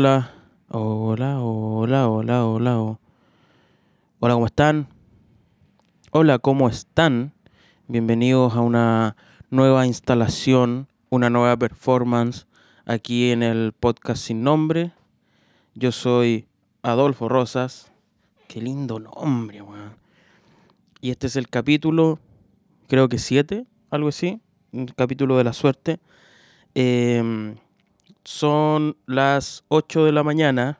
hola. Hola, hola, hola, hola. Hola, ¿cómo están? Hola, ¿cómo están? Bienvenidos a una nueva instalación, una nueva performance aquí en el podcast sin nombre. Yo soy Adolfo Rosas. Qué lindo nombre, weón. Y este es el capítulo, creo que siete, algo así. Un capítulo de la suerte. Eh, son las 8 de la mañana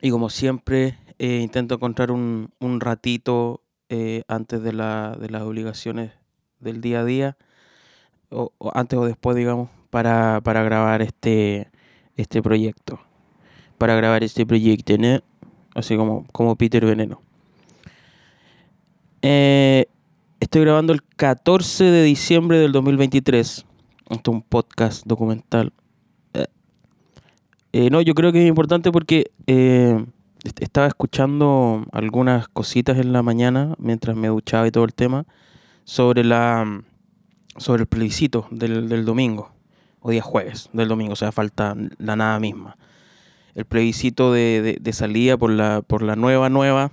y como siempre eh, intento encontrar un, un ratito eh, antes de, la, de, las obligaciones del día a día, o, antes o después, digamos, para, para, grabar este, este proyecto. Para grabar este proyecto, ¿no? Así como, como Peter Veneno. Eh, estoy grabando el 14 de diciembre del 2023. Esto es un podcast documental eh, no, yo creo que es importante porque eh, estaba escuchando algunas cositas en la mañana mientras me duchaba y todo el tema sobre la sobre el plebiscito del, del domingo, o día jueves del domingo, o sea, falta la nada misma. El plebiscito de, de, de salida por la, por la nueva, nueva,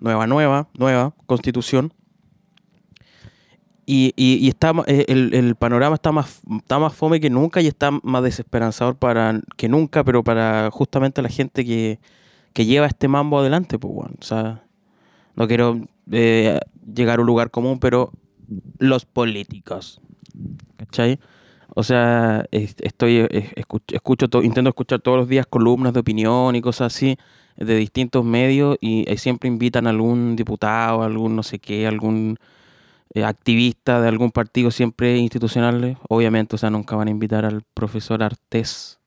nueva, nueva, nueva constitución y, y, y está, eh, el, el, panorama está más, está más fome que nunca y está más desesperanzador para que nunca, pero para justamente la gente que, que lleva este mambo adelante, pues bueno. O sea, no quiero eh, llegar a un lugar común, pero los políticos. ¿Cachai? O sea, estoy, escucho, escucho to, intento escuchar todos los días columnas de opinión y cosas así de distintos medios y, y siempre invitan a algún diputado, algún no sé qué, algún eh, activista de algún partido siempre institucional, obviamente, o sea, nunca van a invitar al profesor Artés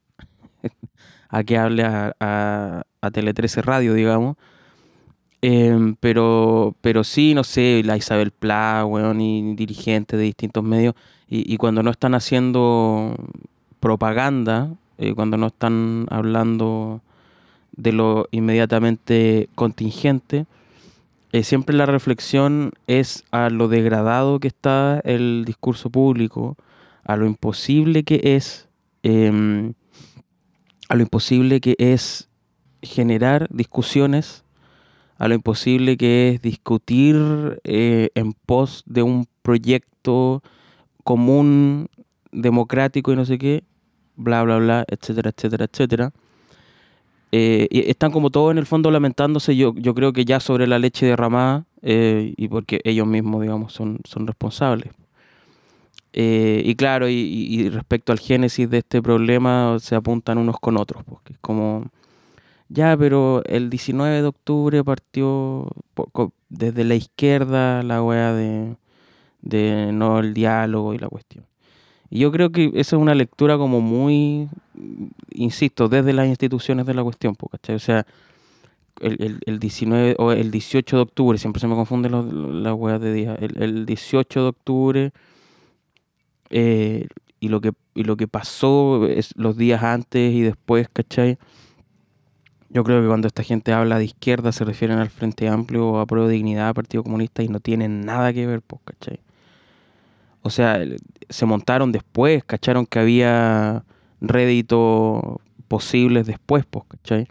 a que hable a, Tele 13 Radio, digamos. Eh, pero, pero sí, no sé, la Isabel Pla, weón, y dirigentes de distintos medios, y, y cuando no están haciendo propaganda, eh, cuando no están hablando de lo inmediatamente contingente, eh, siempre la reflexión es a lo degradado que está el discurso público, a lo imposible que es, eh, a lo imposible que es generar discusiones, a lo imposible que es discutir eh, en pos de un proyecto común, democrático y no sé qué, bla, bla, bla, etcétera, etcétera, etcétera. Eh, están como todos en el fondo lamentándose, yo, yo creo que ya sobre la leche derramada, eh, y porque ellos mismos, digamos, son, son responsables. Eh, y claro, y, respecto al génesis de este problema, se apuntan unos con otros, porque es como, ya, pero el 19 de octubre partió desde la izquierda la wea de, de no el diálogo y la cuestión. Yo creo que esa es una lectura como muy, insisto, desde las instituciones de la cuestión, ¿cachai? O sea, el, el, el 19 o el 18 de octubre, siempre se me confunden las la weas de día, el, el 18 de octubre eh, y, lo que, y lo que pasó es los días antes y después, ¿cachai? Yo creo que cuando esta gente habla de izquierda se refieren al Frente Amplio a Pro Dignidad, Partido Comunista, y no tienen nada que ver, pues, ¿cachai? O sea, se montaron después, cacharon que había réditos posibles después, pues, ¿cachai?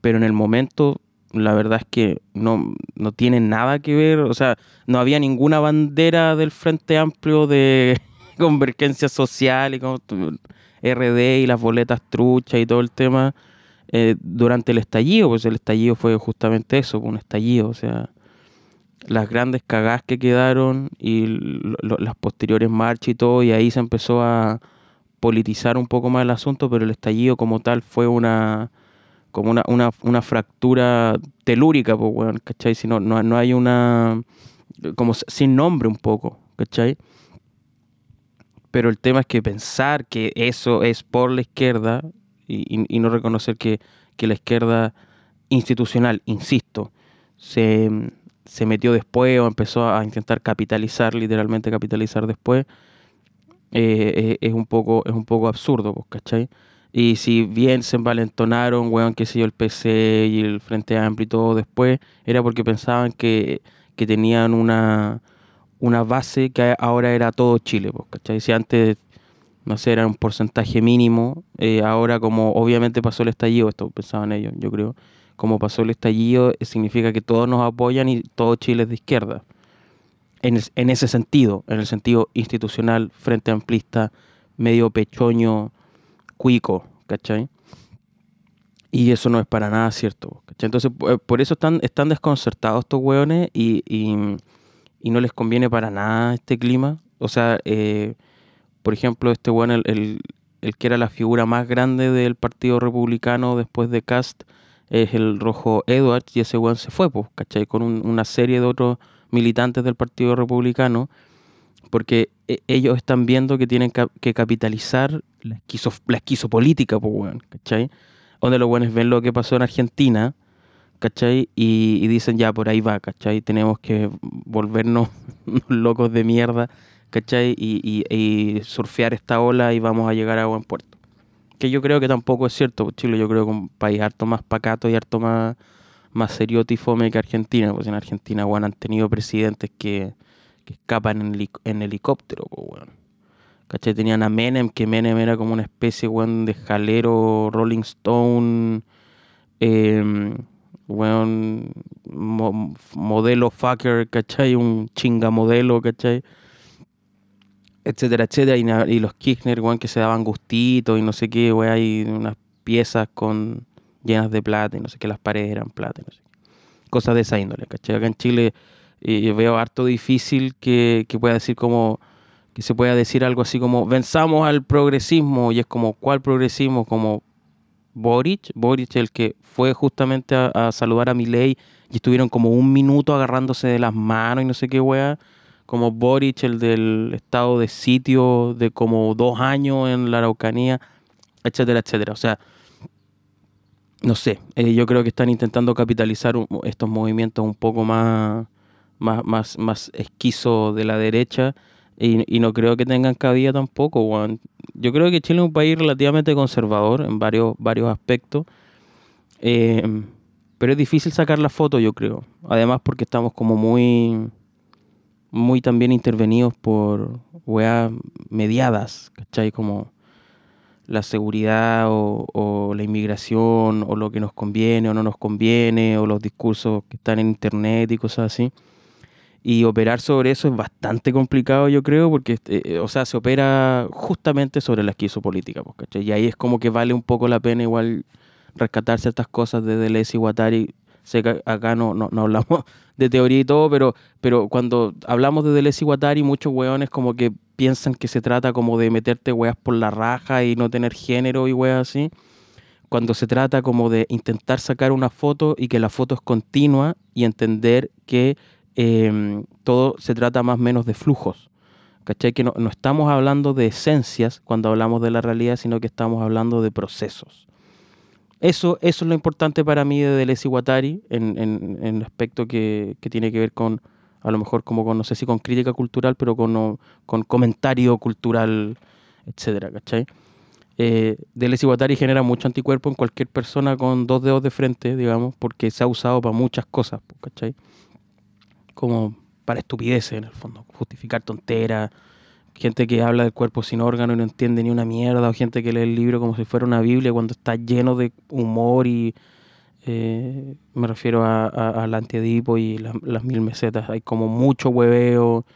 Pero en el momento, la verdad es que no, no tienen nada que ver, o sea, no había ninguna bandera del Frente Amplio de convergencia social y como RD y las boletas truchas y todo el tema eh, durante el estallido, pues el estallido fue justamente eso, un estallido, o sea, las grandes cagadas que quedaron y las posteriores marchas y todo, y ahí se empezó a politizar un poco más el asunto, pero el estallido como tal fue una como una, una, una fractura telúrica, pues, bueno, ¿cachai? Si no, no, no hay una... como sin nombre un poco, ¿cachai? Pero el tema es que pensar que eso es por la izquierda y, y, y no reconocer que, que la izquierda institucional, insisto, se se metió después o empezó a intentar capitalizar, literalmente capitalizar después, eh, es, un poco, es un poco absurdo, pues, ¿cachai? Y si bien se envalentonaron, weón, qué sé yo, el PC y el Frente Amplio y todo después, era porque pensaban que, que tenían una, una base que ahora era todo Chile, pues, ¿cachai? Si antes no sé, era un porcentaje mínimo. Eh, ahora como obviamente pasó el estallido, esto pensaban ellos, yo creo, como pasó el estallido, eh, significa que todos nos apoyan y todo Chile es de izquierda. En, ese sentido, en el sentido institucional, frente amplista, medio pechoño, cuico, ¿cachai? Y eso no es para nada cierto. Entonces, por eso están, están desconcertados estos hueones y, y, no les conviene para nada este clima. O sea, eh, por ejemplo, este hueón, el, el, que era la figura más grande del Partido Republicano después de Cast, es el rojo Edwards, y ese hueón se fue, pues, ¿cachai? Con una serie de otros militantes del Partido Republicano, porque e, ellos están viendo que tienen que capitalizar la, la esquizopolítica, pues, weón, ¿cachai? donde los buenos ven lo que pasó en Argentina, ¿cachai? Y, dicen, ya, por ahí va, ¿cachai? Tenemos que volvernos locos de mierda, ¿cachai? Y, surfear esta ola y vamos a llegar a buen puerto. Que yo creo que tampoco es cierto, pues, Chile yo creo que un país harto más pacato y harto más, más serioto y fome que Argentina, pues en Argentina, bueno, han tenido presidentes que, escapan en, en helicóptero, pues, bueno. ¿Cachai? Tenían a Menem, que Menem era como una especie, weón, de jalero, Rolling Stone, eh, weón, modelo fucker, ¿cachai? Un chinga modelo, ¿cachai? Etcétera, etcétera. Y, los Kirchner, weón, que se daban gustitos y no sé qué, weón, hay unas piezas con llenas de plata y no sé qué, las paredes eran plata, no sé Cosas de esa índole, ¿cachai? Acá en Chile eh, veo harto difícil que, que pueda decir como que se pueda decir algo así como venzamos al progresismo y es como ¿cuál progresismo? Como Boric, Boric el que fue justamente a, saludar a Milei y estuvieron como un minuto agarrándose de las manos y no sé qué wea, como Boric el del estado de sitio de como dos años en la Araucanía, etcétera, etcétera. O sea, no sé, eh, yo creo que están intentando capitalizar estos movimientos un poco más, más, más, más esquizo de la derecha y, no creo que tengan cabida tampoco, Yo creo que Chile es un país relativamente conservador en varios, varios aspectos. Eh, pero es difícil sacar la foto, yo creo. Además porque estamos como muy, muy también intervenidos por weas mediadas, ¿cachai? Como la seguridad o, la inmigración o lo que nos conviene o no nos conviene o los discursos que están en internet y cosas así. Y operar sobre eso es bastante complicado, yo creo, porque, eh, o sea, se opera justamente sobre la esquizopolítica, pues, ¿cachai? Y ahí es como que vale un poco la pena igual rescatar ciertas cosas de Deleuze y Guattari. Sé que acá no, no, no, hablamos de teoría y todo, pero, pero cuando hablamos de Deleuze y Guattari, muchos weones como que piensan que se trata como de meterte weas por la raja y no tener género y weas así. Cuando se trata como de intentar sacar una foto y que la foto es continua y entender que Em, todo se trata más o menos de flujos. ¿Cachai? Que no, estamos hablando de esencias cuando hablamos de la realidad, sino que estamos hablando de procesos. Eso, eso es lo importante para mí de Deleuze y Guattari en, en, en, el aspecto que, que, tiene que ver con, a lo mejor como con, no sé si con crítica cultural, pero con, con comentario cultural, etcétera, ¿cachai? Eh, Deleuze y Guattari genera mucho anticuerpo en cualquier persona con dos dedos de frente, digamos, porque se ha usado para muchas cosas, ¿cachai? como para estupideces en el fondo, justificar tonteras, gente que habla del cuerpo sin órgano y no entiende ni una mierda, o gente que lee el libro como si fuera una Biblia cuando está lleno de humor y eh, me refiero al antiedipo y las mil mesetas, hay como mucho hueveo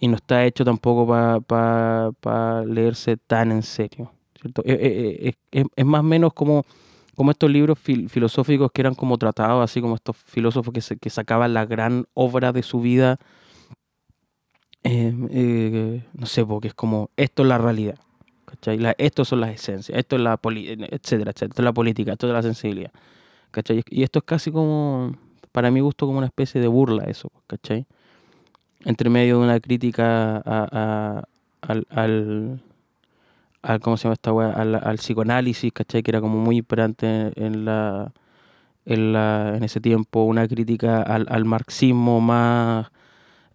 y no está hecho tampoco para leerse tan en serio. ¿cierto? Eh, eh, es más o menos como como estos libros filosóficos que eran como tratados, así como estos filósofos que, que sacaban la gran obra de su vida, eh, eh, no sé, porque es como, esto es la realidad, ¿cachai? esto son las esencias, esto es la, etcétera, etcétera, esto es la política, esto es la sensibilidad. Y esto es casi como, para mi gusto, como una especie de burla eso, ¿cachai? Entre medio de una crítica al al, ¿cómo se llama esta Al, psicoanálisis, ¿cachai? Que era como muy importante en la, en, la, en ese tiempo, una crítica al, marxismo más,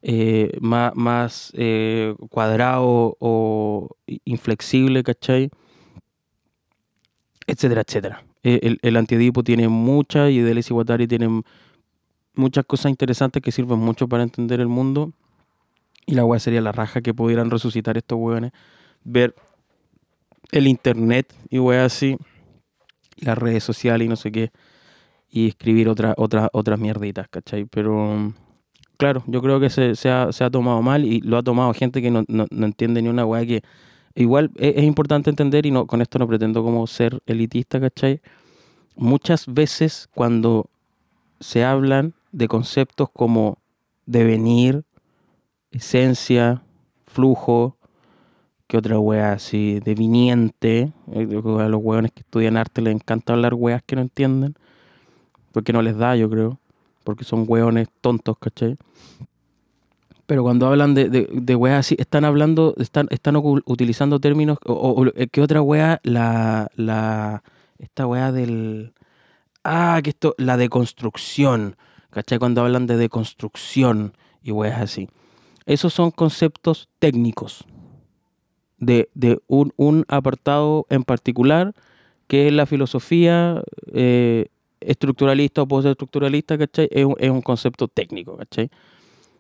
eh, más, eh, cuadrado o inflexible, ¿cachai? Etcétera, etcétera. E, el, el antiedipo tiene muchas y Deleuze y Guattari tienen muchas cosas interesantes que sirven mucho para entender el mundo. Y la weá sería la raja que pudieran resucitar estos weones. Ver el internet y weas así, las redes sociales y no sé qué, y escribir otra, otra, otras mierditas, ¿cachai? Pero claro, yo creo que se, ha, tomado mal y lo ha tomado gente que no, entiende ni una wea que igual es, es, importante entender y no con esto no pretendo como ser elitista, ¿cachai? Muchas veces cuando se hablan de conceptos como devenir, esencia, flujo, que otra wea así, deviniente, eh, a los weones que estudian arte les encanta hablar weas que no entienden, porque no les da, yo creo, porque son weones tontos, ¿cachai? Pero cuando hablan de, de, de así, están hablando, están, están utilizando términos, o, o eh, ¿qué otra wea? La, la, esta wea del, ah, que esto, la deconstrucción, ¿cachai? Cuando hablan de deconstrucción y weas así. Esos son conceptos técnicos de, de un, un, apartado en particular, que es la filosofía eh, estructuralista o postestructuralista, ¿cachai? Es un, concepto técnico, ¿cachai?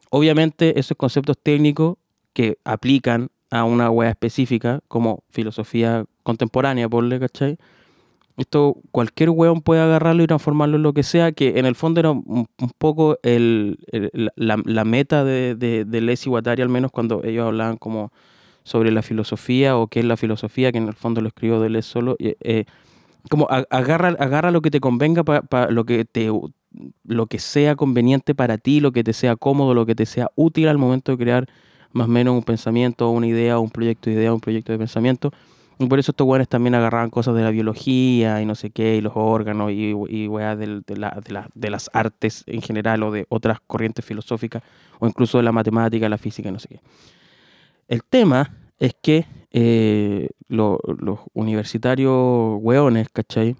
Obviamente esos conceptos técnicos que aplican a una wea específica, como filosofía contemporánea, por ¿cachai? Esto cualquier weón puede agarrarlo y transformarlo en lo que sea, que en el fondo era un, poco el, la, meta de, de, de Les Guattari, al menos cuando ellos hablaban como sobre la filosofía o qué es la filosofía, que en el fondo lo escribió Deleuze solo. Eh, como agarra, agarra lo que te convenga para pa lo que te lo que sea conveniente para ti, lo que te sea cómodo, lo que te sea útil al momento de crear más o menos un pensamiento, una idea, un proyecto de idea, un proyecto de pensamiento. Y por eso estos weones también agarraban cosas de la biología y no sé qué, y los órganos y, y weas de, de, la, de, la, de, las artes en general o de otras corrientes filosóficas o incluso de la matemática, la física y no sé qué. El tema es que eh, lo, los universitarios weones, ¿cachai?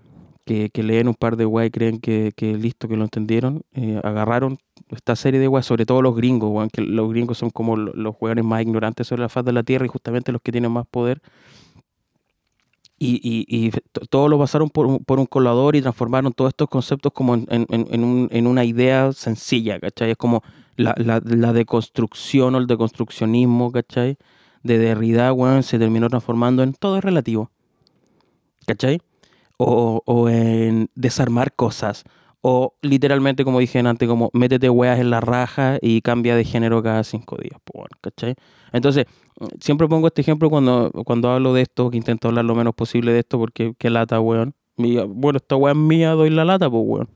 Que, que, leen un par de weas y creen que, que listo, que lo entendieron, eh, agarraron esta serie de weas, sobre todo los gringos, weón, que los gringos son como los weones más ignorantes sobre la faz de la tierra y justamente los que tienen más poder y, y, y todo lo pasaron por un, por un colador y transformaron todos estos conceptos como en, en, en, un, en una idea sencilla, ¿cachai? Es como la, la, la, deconstrucción o el deconstruccionismo, ¿cachai? De Derrida, bueno, se terminó transformando en todo es relativo, ¿cachai? O, o en desarmar cosas, o literalmente, como dije antes, como métete weas en la raja y cambia de género cada cinco días, ¿cachai? Entonces, siempre pongo este ejemplo cuando, cuando hablo de esto, que intento hablar lo menos posible de esto, porque qué lata, weón. bueno, esta weá es mía, doy la lata, pues, weón.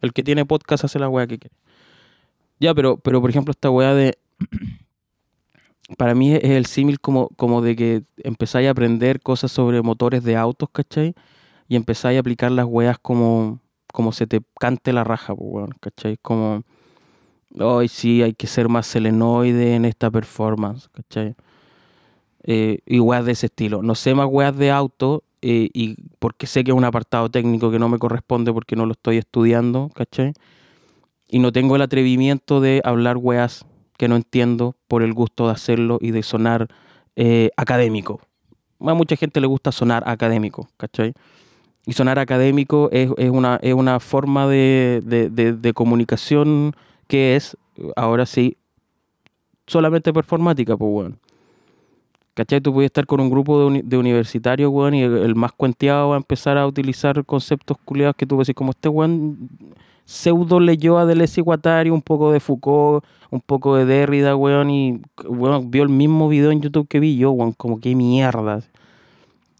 El que tiene podcast hace la weá que quiere. Ya, pero, pero por ejemplo, esta weá de. Para mí es el símil como, como de que empezáis a aprender cosas sobre motores de autos, ¿cachai? Y empezáis a aplicar las weas como, como se te cante la raja, ¿cachai? Como. Hoy sí, hay que ser más selenoide en esta performance, ¿cachai? eh, y weas de ese estilo. No sé más weas de auto eh, y porque sé que es un apartado técnico que no me corresponde porque no lo estoy estudiando, ¿cachai? Y no tengo el atrevimiento de hablar weas que no entiendo por el gusto de hacerlo y de sonar eh, académico. A mucha gente le gusta sonar académico, ¿cachai? Y sonar académico es, es, una, es una forma de, de, de, comunicación que es, ahora sí, solamente performática, pues bueno. ¿Cachai? Tú puedes estar con un grupo de, uni de universitarios, weón, y el, más cuenteado va a empezar a utilizar conceptos culiados que tú ves como este weón pseudo leyó a Deleuze y un poco de Foucault, un poco de Derrida, weón, y weón, vio el mismo video en YouTube que vi yo, weón, como qué mierda.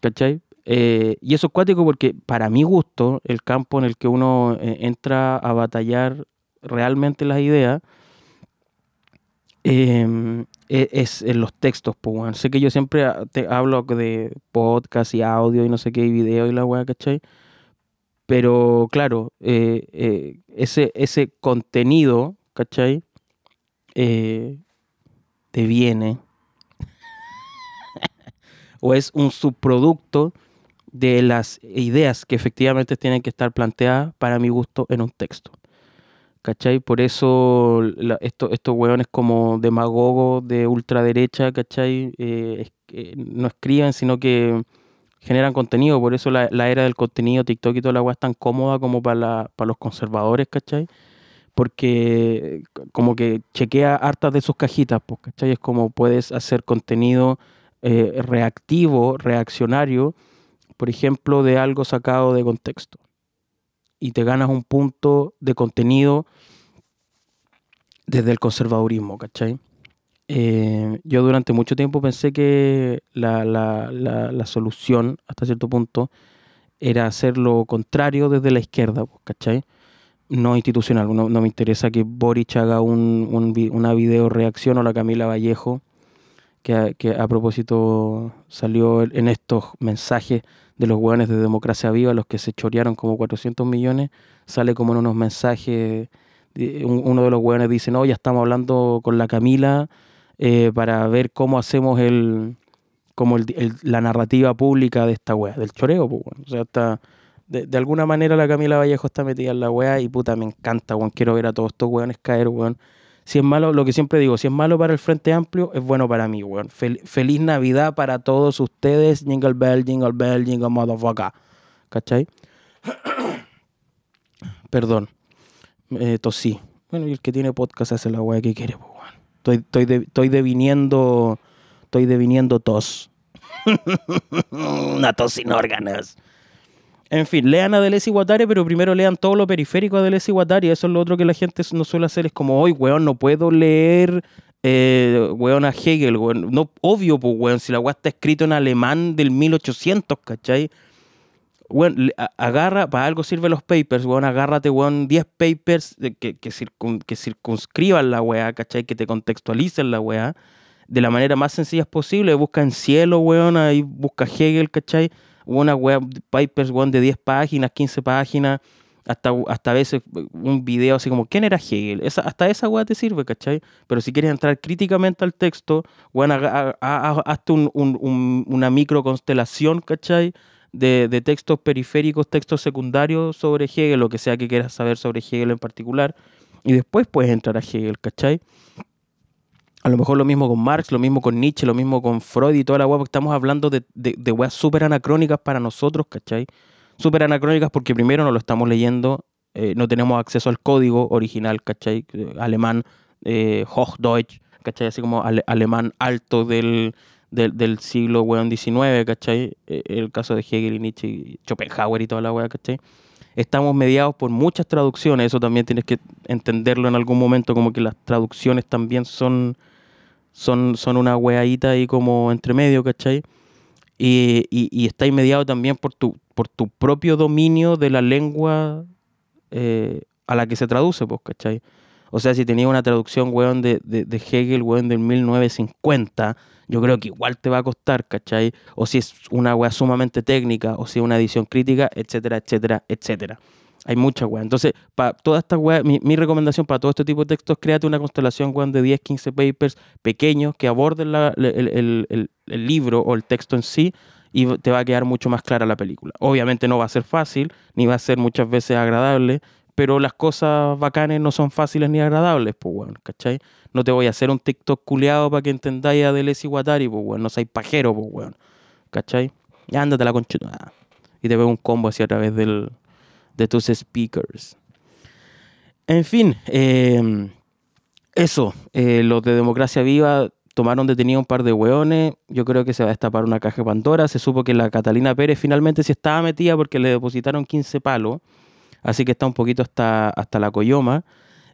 ¿Cachai? Eh, y eso es cuático porque para mi gusto, el campo en el que uno eh, entra a batallar realmente las ideas, eh, es en los textos, pues, bueno. Sé que yo siempre te hablo de podcast y audio y no sé qué, y video y la weá, ¿cachai? Pero claro, eh, eh, ese, ese contenido, ¿cachai? Eh, te viene o es un subproducto de las ideas que efectivamente tienen que estar planteadas para mi gusto en un texto. ¿cachai? Por eso la, esto, estos hueones como demagogos de ultraderecha, ¿cachai? No escriben, sino que generan contenido. Por eso la, la, era del contenido, TikTok y toda la weá es tan cómoda como para, los conservadores, ¿cachai? Porque como que chequea hartas de sus cajitas, pues, ¿cachai? Es como puedes hacer contenido eh, reactivo, reaccionario, por ejemplo, de algo sacado de contexto. Y te ganas un punto de contenido desde el conservadurismo, ¿cachai? Eh, yo durante mucho tiempo pensé que la, la, la, solución, hasta cierto punto, era hacer lo contrario desde la izquierda, ¿cachai? No institucional. No, me interesa que Boric haga un, un, una video reacción o la Camila Vallejo, que que a propósito salió en estos mensajes de los hueones de Democracia Viva, los que se chorearon como 400 millones, sale como en unos mensajes uno de los hueones dice, no, ya estamos hablando con la Camila eh, para ver cómo hacemos el como la narrativa pública de esta wea, del choreo, pues, O sea, está, de, alguna manera la Camila Vallejo está metida en la wea y puta, me encanta, weón. Quiero ver a todos estos weones caer, weón. Si es malo, lo que siempre digo, si es malo para el Frente Amplio, es bueno para mí, weón. feliz Navidad para todos ustedes. Jingle bell, jingle bell, jingle motherfucker. ¿Cachai? Perdón eh, tosí. Bueno, y el que tiene podcast hace la weá que quiere, pues, Estoy, estoy, deviniendo. Estoy deviniendo tos. Una tos sin órganos. En fin, lean a Deleuze y Guattari, pero primero lean todo lo periférico de Deleuze y Guattari. Eso es lo otro que la gente no suele hacer. Es como, hoy, weón, no puedo leer, eh, a Hegel, weón. No, obvio, pues, weón, si la weá está escrito en alemán del 1800, ¿cachai? Bueno, agarra, para algo sirven los papers, weón, agárrate, weón, 10 papers que, que, que circunscriban la weá, ¿cachai? Que te contextualicen la weá de la manera más sencilla posible. Busca en cielo, weón, ahí busca Hegel, ¿cachai? Una weá, papers, weón, de 10 páginas, 15 páginas, hasta, hasta a veces un video así como, ¿quién era Hegel? Esa, hasta esa weá te sirve, ¿cachai? Pero si quieres entrar críticamente al texto, weón, hazte un, un, una micro constelación, ¿cachai? De, textos periféricos, textos secundarios sobre Hegel, lo que sea que quieras saber sobre Hegel en particular, y después puedes entrar a Hegel, ¿cachai? A lo mejor lo mismo con Marx, lo mismo con Nietzsche, lo mismo con Freud y toda la weá, porque estamos hablando de, de, weas súper anacrónicas para nosotros, ¿cachai? Súper anacrónicas porque primero no lo estamos leyendo, eh, no tenemos acceso al código original, ¿cachai? Eh, alemán, eh, Hochdeutsch, ¿cachai? Así como alemán alto del, del, siglo, weón, XIX, ¿cachai? E, el caso de Hegel y Nietzsche y Schopenhauer y toda la weá, ¿cachai? Estamos mediados por muchas traducciones, eso también tienes que entenderlo en algún momento, como que las traducciones también son, son, son una weadita ahí como entre medio, ¿cachai? Y, y, y está mediado también por tu, por tu propio dominio de la lengua eh, a la que se traduce, pues, ¿cachai? O sea, si tenía una traducción, weón, de, de, de Hegel, weón, del 1950, yo creo que igual te va a costar, ¿cachai? O si es una weá sumamente técnica, o si es una edición crítica, etcétera, etcétera, etcétera. Hay muchas weas. Entonces, para todas estas weas, mi, recomendación para todo este tipo de textos, créate una constelación, weón, de 10, 15 papers pequeños que aborden el, libro o el texto en sí y te va a quedar mucho más clara la película. Obviamente no va a ser fácil, ni va a ser muchas veces agradable, pero las cosas bacanes no son fáciles ni agradables, pues, weón, ¿cachai? No te voy a hacer un TikTok culeado para que entendáis a Deleuze y Guattari, pues, weón. No seáis pajero, pues, weón. ¿Cachai? Ya ándate la conchita. Y te veo un combo así a través del, de tus speakers. En fin, em, eso. Eh, los de Democracia Viva tomaron detenido un par de hueones. Yo creo que se va a destapar una caja de Pandora. Se supo que la Catalina Pérez finalmente sí estaba metida porque le depositaron 15 palos. Así que está un poquito hasta, hasta la coyoma.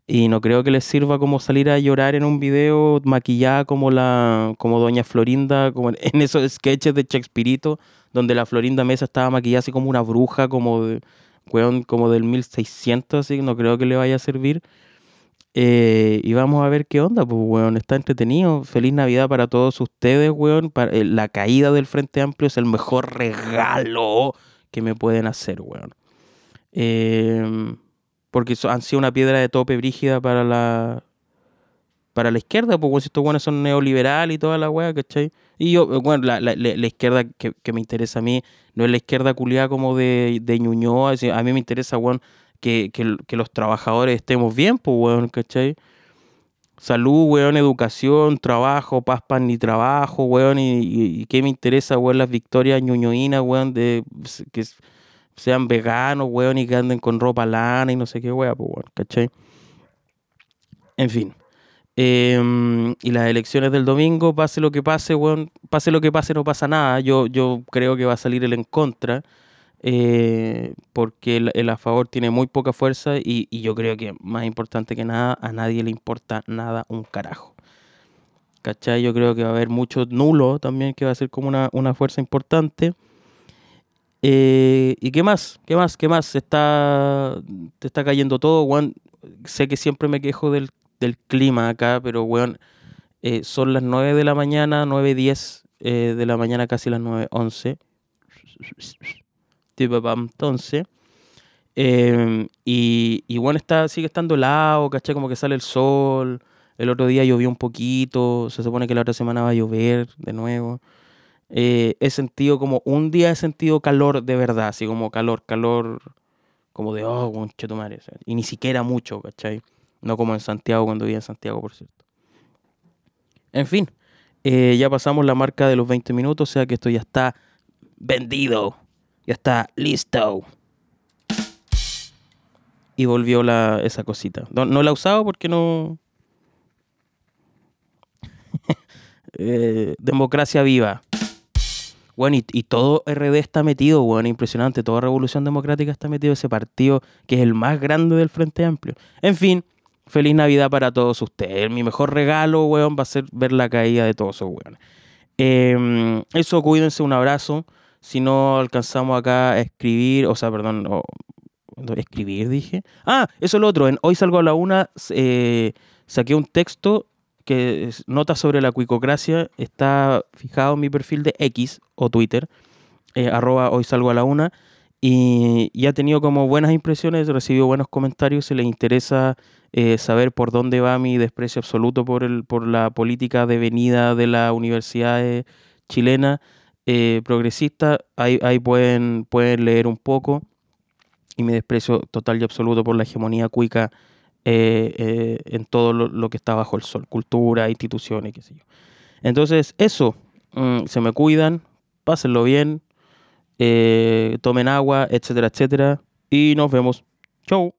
Y no creo que les sirva como salir a llorar en un video maquillada como la como Doña Florinda, como en esos sketches de Shakespeare, donde la Florinda Mesa estaba maquillada así como una bruja, como, de, como del 1600, así que no creo que le vaya a servir. Eh, y vamos a ver qué onda, pues, weón, está entretenido. Feliz Navidad para todos ustedes, weón. Para, eh, la caída del Frente Amplio es el mejor regalo que me pueden hacer, weón. Eh, porque han sido una piedra de tope brígida para la para la izquierda, porque si estos buenos son neoliberales y toda la weá, ¿cachai? Y yo, bueno, la, la, la izquierda que, que, me interesa a mí no es la izquierda culiada como de, de Ñuñoa, a mí me interesa, weón, que, que, que, los trabajadores estemos bien, pues, weón, ¿cachai? Salud, weón, educación, trabajo, paz, pan y trabajo, weón, y, y, y qué me interesa, weón, las victorias ñuñoínas, weón, de que sean veganos, weón, y que anden con ropa lana y no sé qué, pues, weón, ¿cachai? En fin. Em, y las elecciones del domingo, pase lo que pase, weón, pase lo que pase, no pasa nada. Yo, yo creo que va a salir el en contra, eh, porque el, a favor tiene muy poca fuerza y, y, yo creo que más importante que nada, a nadie le importa nada un carajo. ¿Cachai? Yo creo que va a haber mucho nulo también, que va a ser como una, una fuerza importante. Eh, ¿Y qué más? ¿Qué más? ¿Qué más? Está, te está cayendo todo, weón. Sé que siempre me quejo del del clima acá, pero weón, eh, son las 9 de la mañana, 9.10 eh, de la mañana, casi las 9.11. Entonces, eh, y, y bueno, está, sigue estando helado, ¿cachai? Como que sale el sol. El otro día llovió un poquito, se supone que la otra semana va a llover de nuevo. Eh, he sentido como un día he sentido calor de verdad, así como calor, calor, como de, oh, un cheto madre. y ni siquiera mucho, ¿cachai? No como en Santiago, cuando vivía en Santiago, por cierto. En fin, eh, ya pasamos la marca de los 20 minutos, o sea que esto ya está vendido. Ya está listo. Y volvió la, esa cosita. No, la he usado porque no... Eh, democracia viva. Bueno, y, y, todo RD está metido, bueno, impresionante. Toda Revolución Democrática está metido ese partido que es el más grande del Frente Amplio. En fin, Feliz Navidad para todos ustedes. Mi mejor regalo, weón, va a ser ver la caída de todos esos weones. Em, eso, cuídense, un abrazo. Si no alcanzamos acá a escribir, o sea, perdón, escribir dije. Ah, eso es lo otro. En Hoy salgo a la una, eh, saqué un texto que nota sobre la cuicocracia. Está fijado en mi perfil de X o Twitter, eh, arroba hoy salgo a la una. Y, y, ha tenido como buenas impresiones, recibido buenos comentarios, se les interesa eh, saber por dónde va mi desprecio absoluto por, el, por la política de venida de la universidad chilena eh, progresista, ahí, ahí pueden, pueden leer un poco. Y mi desprecio total y absoluto por la hegemonía cuica eh, en todo lo, que está bajo el sol, cultura, instituciones, qué sé yo. Entonces, eso, mm, se me cuidan, pásenlo bien, tomen agua, etcétera, etcétera, y nos vemos. Chau.